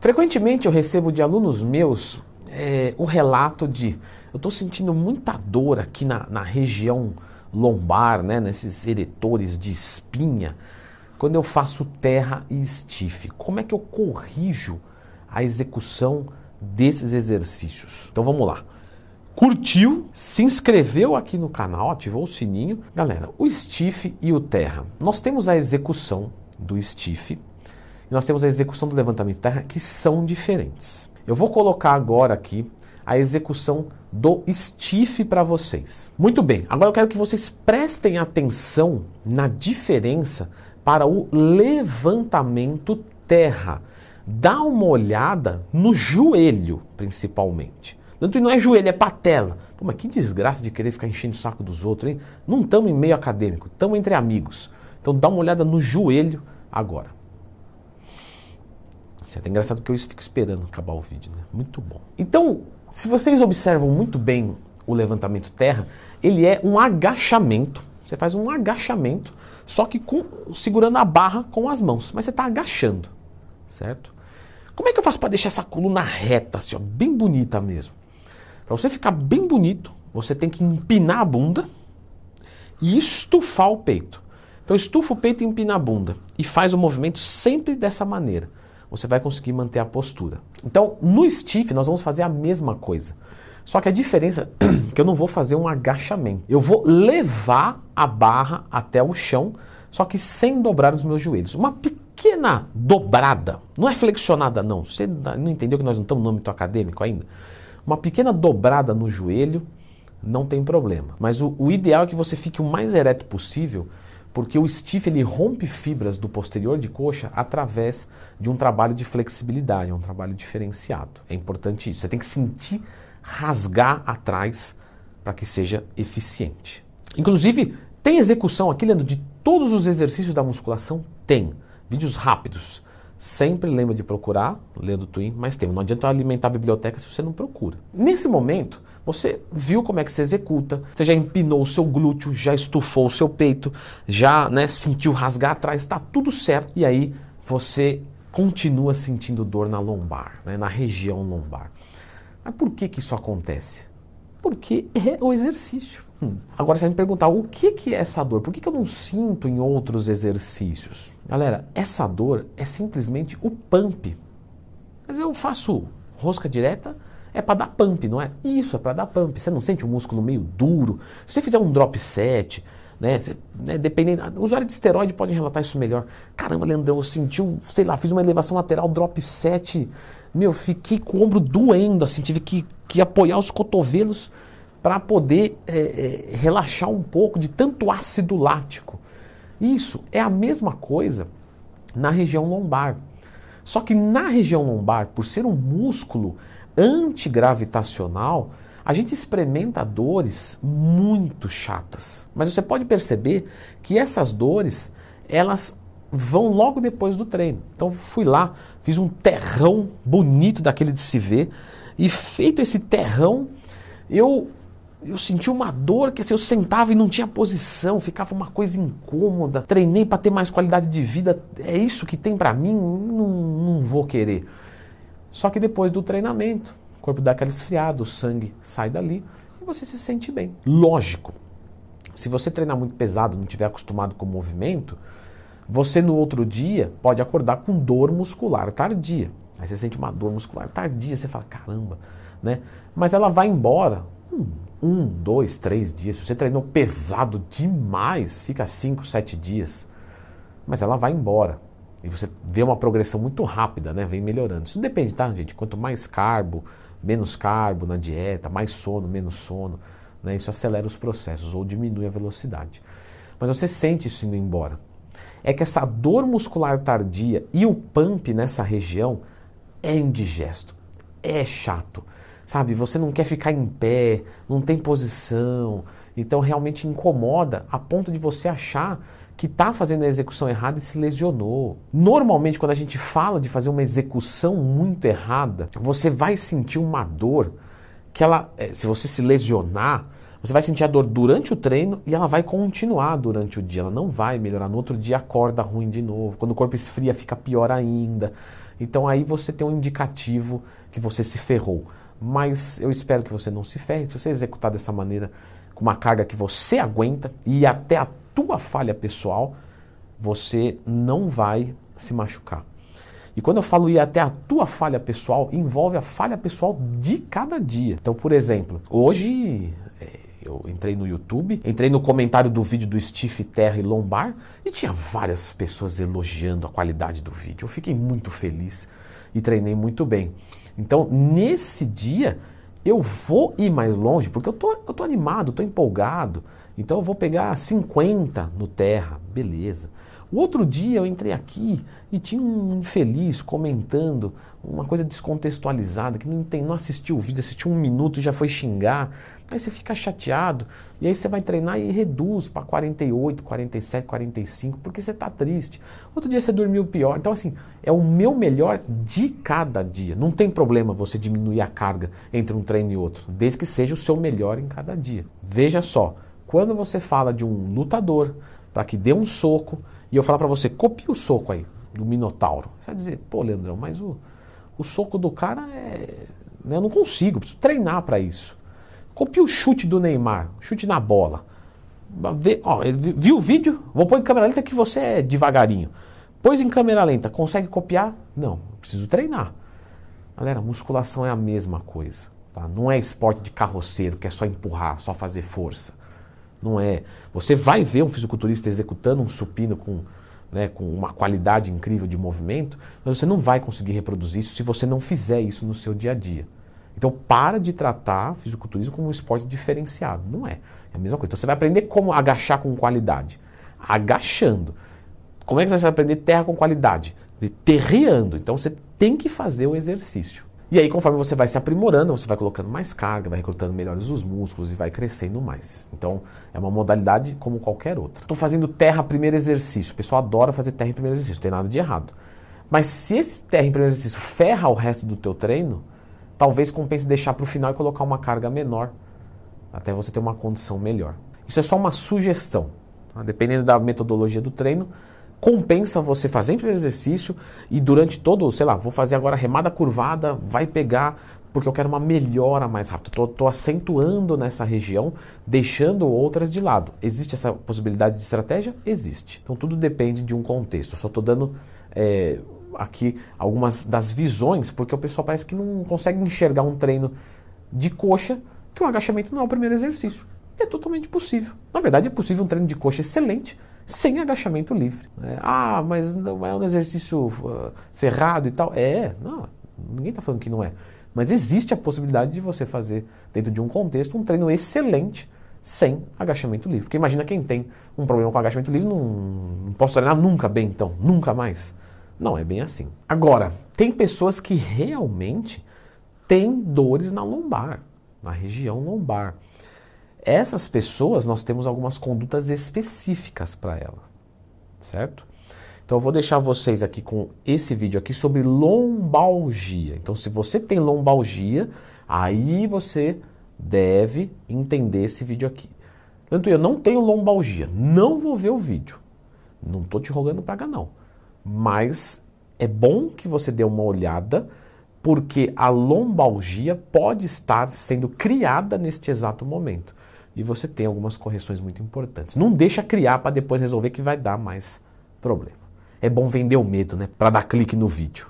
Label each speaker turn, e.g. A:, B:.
A: Frequentemente eu recebo de alunos meus é, o relato de eu estou sentindo muita dor aqui na, na região lombar, né, nesses eretores de espinha, quando eu faço terra e estife. Como é que eu corrijo a execução desses exercícios? Então vamos lá. Curtiu, se inscreveu aqui no canal, ativou o sininho. Galera, o stiff e o terra. Nós temos a execução do stiff e nós temos a execução do levantamento terra que são diferentes. Eu vou colocar agora aqui a execução do stiff para vocês. Muito bem, agora eu quero que vocês prestem atenção na diferença para o levantamento terra. Dá uma olhada no joelho, principalmente. Tanto não é joelho, é patela. Pô, mas que desgraça de querer ficar enchendo o saco dos outros, hein? Não estamos em meio acadêmico, estamos entre amigos. Então dá uma olhada no joelho agora. É engraçado que eu fico esperando acabar o vídeo, né? Muito bom. Então, se vocês observam muito bem o levantamento terra, ele é um agachamento. Você faz um agachamento, só que com, segurando a barra com as mãos. Mas você está agachando, certo? Como é que eu faço para deixar essa coluna reta, assim, ó, bem bonita mesmo? Para você ficar bem bonito, você tem que empinar a bunda e estufar o peito. Então estufa o peito e empina a bunda. E faz o movimento sempre dessa maneira você vai conseguir manter a postura. Então, no stiff, nós vamos fazer a mesma coisa. Só que a diferença é que eu não vou fazer um agachamento. Eu vou levar a barra até o chão, só que sem dobrar os meus joelhos. Uma pequena dobrada, não é flexionada não. Você não entendeu que nós não estamos no âmbito acadêmico ainda? Uma pequena dobrada no joelho não tem problema. Mas o, o ideal é que você fique o mais ereto possível porque o stiff ele rompe fibras do posterior de coxa através de um trabalho de flexibilidade, um trabalho diferenciado. É importante isso. Você tem que sentir rasgar atrás para que seja eficiente. Inclusive, tem execução aqui, Leandro, de todos os exercícios da musculação? Tem. Vídeos rápidos. Sempre lembra de procurar, Leandro Twin, mas tem. Não adianta alimentar a biblioteca se você não procura. Nesse momento, você viu como é que se executa, você já empinou o seu glúteo, já estufou o seu peito, já né, sentiu rasgar atrás, está tudo certo. E aí você continua sentindo dor na lombar, né, na região lombar. Mas por que, que isso acontece? Porque é o exercício. Hum. Agora você vai me perguntar, o que, que é essa dor? Por que, que eu não sinto em outros exercícios? Galera, essa dor é simplesmente o pump. Mas eu faço rosca direta, é para dar pump, não é? Isso, é para dar pump. Você não sente o músculo meio duro? Se você fizer um drop set, né, você, né dependendo, o usuário de esteroide pode relatar isso melhor. Caramba, Leandrão, eu senti, um, sei lá, fiz uma elevação lateral, drop set, meu, fiquei com o ombro doendo, assim, tive que, que apoiar os cotovelos para poder é, é, relaxar um pouco de tanto ácido lático. Isso é a mesma coisa na região lombar. Só que na região lombar, por ser um músculo antigravitacional, a gente experimenta dores muito chatas. Mas você pode perceber que essas dores, elas vão logo depois do treino. Então fui lá, fiz um terrão bonito daquele de se ver, e feito esse terrão, eu eu senti uma dor que assim, eu sentava e não tinha posição, ficava uma coisa incômoda. Treinei para ter mais qualidade de vida, é isso que tem para mim, não, não vou querer. Só que depois do treinamento, o corpo dá aquela esfriada, o sangue sai dali e você se sente bem. Lógico, se você treinar muito pesado, não estiver acostumado com o movimento, você no outro dia pode acordar com dor muscular tardia. Aí você sente uma dor muscular tardia, você fala, caramba, né? Mas ela vai embora um, um, dois, três dias. Se você treinou pesado demais, fica cinco, sete dias. Mas ela vai embora. E você vê uma progressão muito rápida, né? Vem melhorando. Isso depende, tá, gente? Quanto mais carbo, menos carbo na dieta, mais sono, menos sono, né? Isso acelera os processos ou diminui a velocidade. Mas você sente isso indo embora. É que essa dor muscular tardia e o pump nessa região é indigesto, é chato, sabe? Você não quer ficar em pé, não tem posição, então realmente incomoda a ponto de você achar que está fazendo a execução errada e se lesionou. Normalmente, quando a gente fala de fazer uma execução muito errada, você vai sentir uma dor que ela, eh, se você se lesionar, você vai sentir a dor durante o treino e ela vai continuar durante o dia. Ela não vai melhorar. No outro dia acorda ruim de novo. Quando o corpo esfria, fica pior ainda. Então aí você tem um indicativo que você se ferrou. Mas eu espero que você não se ferre. Se você executar dessa maneira, com uma carga que você aguenta e até a tua falha pessoal, você não vai se machucar. E quando eu falo ir até a tua falha pessoal, envolve a falha pessoal de cada dia. Então, por exemplo, hoje é, eu entrei no YouTube, entrei no comentário do vídeo do Steve Terra e Lombar e tinha várias pessoas elogiando a qualidade do vídeo. Eu fiquei muito feliz e treinei muito bem. Então, nesse dia, eu vou ir mais longe, porque eu tô, eu tô animado, tô empolgado. Então eu vou pegar 50 no terra, beleza. O outro dia eu entrei aqui e tinha um infeliz comentando uma coisa descontextualizada, que não, tem, não assistiu o vídeo, assistiu um minuto e já foi xingar. Aí você fica chateado, e aí você vai treinar e reduz para 48, 47, 45, porque você está triste. Outro dia você dormiu pior. Então, assim, é o meu melhor de cada dia. Não tem problema você diminuir a carga entre um treino e outro, desde que seja o seu melhor em cada dia. Veja só, quando você fala de um lutador para que dê um soco, e eu falar para você, copie o soco aí do Minotauro. Você vai dizer, pô, Leandrão, mas o, o soco do cara é. Né, eu não consigo, preciso treinar para isso. Copie o chute do Neymar, chute na bola. Vê, ó, viu o vídeo? Vou pôr em câmera lenta que você é devagarinho. Pôs em câmera lenta, consegue copiar? Não, preciso treinar. Galera, musculação é a mesma coisa. Tá? Não é esporte de carroceiro, que é só empurrar, só fazer força. Não é. Você vai ver um fisiculturista executando um supino com né, com uma qualidade incrível de movimento, mas você não vai conseguir reproduzir isso se você não fizer isso no seu dia a dia. Então para de tratar fisiculturismo como um esporte diferenciado. Não é. É a mesma coisa. Então você vai aprender como agachar com qualidade. Agachando. Como é que você vai aprender terra com qualidade? Terreando. Então você tem que fazer o exercício. E aí, conforme você vai se aprimorando, você vai colocando mais carga, vai recrutando melhores os músculos e vai crescendo mais. Então, é uma modalidade como qualquer outra. Estou fazendo terra primeiro exercício. O pessoal adora fazer terra em primeiro exercício, não tem nada de errado. Mas se esse terra em primeiro exercício ferra o resto do teu treino, talvez compense deixar para o final e colocar uma carga menor, até você ter uma condição melhor. Isso é só uma sugestão. Tá? Dependendo da metodologia do treino, compensa você fazer primeiro exercício e durante todo, sei lá, vou fazer agora remada curvada, vai pegar porque eu quero uma melhora mais rápida. Estou acentuando nessa região, deixando outras de lado. Existe essa possibilidade de estratégia? Existe. Então tudo depende de um contexto. Eu só estou dando é, aqui algumas das visões, porque o pessoal parece que não consegue enxergar um treino de coxa que o agachamento não é o primeiro exercício. É totalmente possível. Na verdade, é possível um treino de coxa excelente sem agachamento livre. Né? Ah, mas não é um exercício uh, ferrado e tal. É, não, ninguém está falando que não é. Mas existe a possibilidade de você fazer, dentro de um contexto, um treino excelente sem agachamento livre. Porque imagina quem tem um problema com agachamento livre, não, não posso treinar nunca bem, então, nunca mais. Não é bem assim. Agora, tem pessoas que realmente têm dores na lombar, na região lombar. Essas pessoas, nós temos algumas condutas específicas para ela, certo? Então eu vou deixar vocês aqui com esse vídeo aqui sobre lombalgia. Então se você tem lombalgia, aí você deve entender esse vídeo aqui. Tanto eu não tenho lombalgia, não vou ver o vídeo. Não estou te rogando praga não. Mas é bom que você dê uma olhada, porque a lombalgia pode estar sendo criada neste exato momento e você tem algumas correções muito importantes. Não deixa criar para depois resolver que vai dar mais problema. É bom vender o medo, né? Para dar clique no vídeo.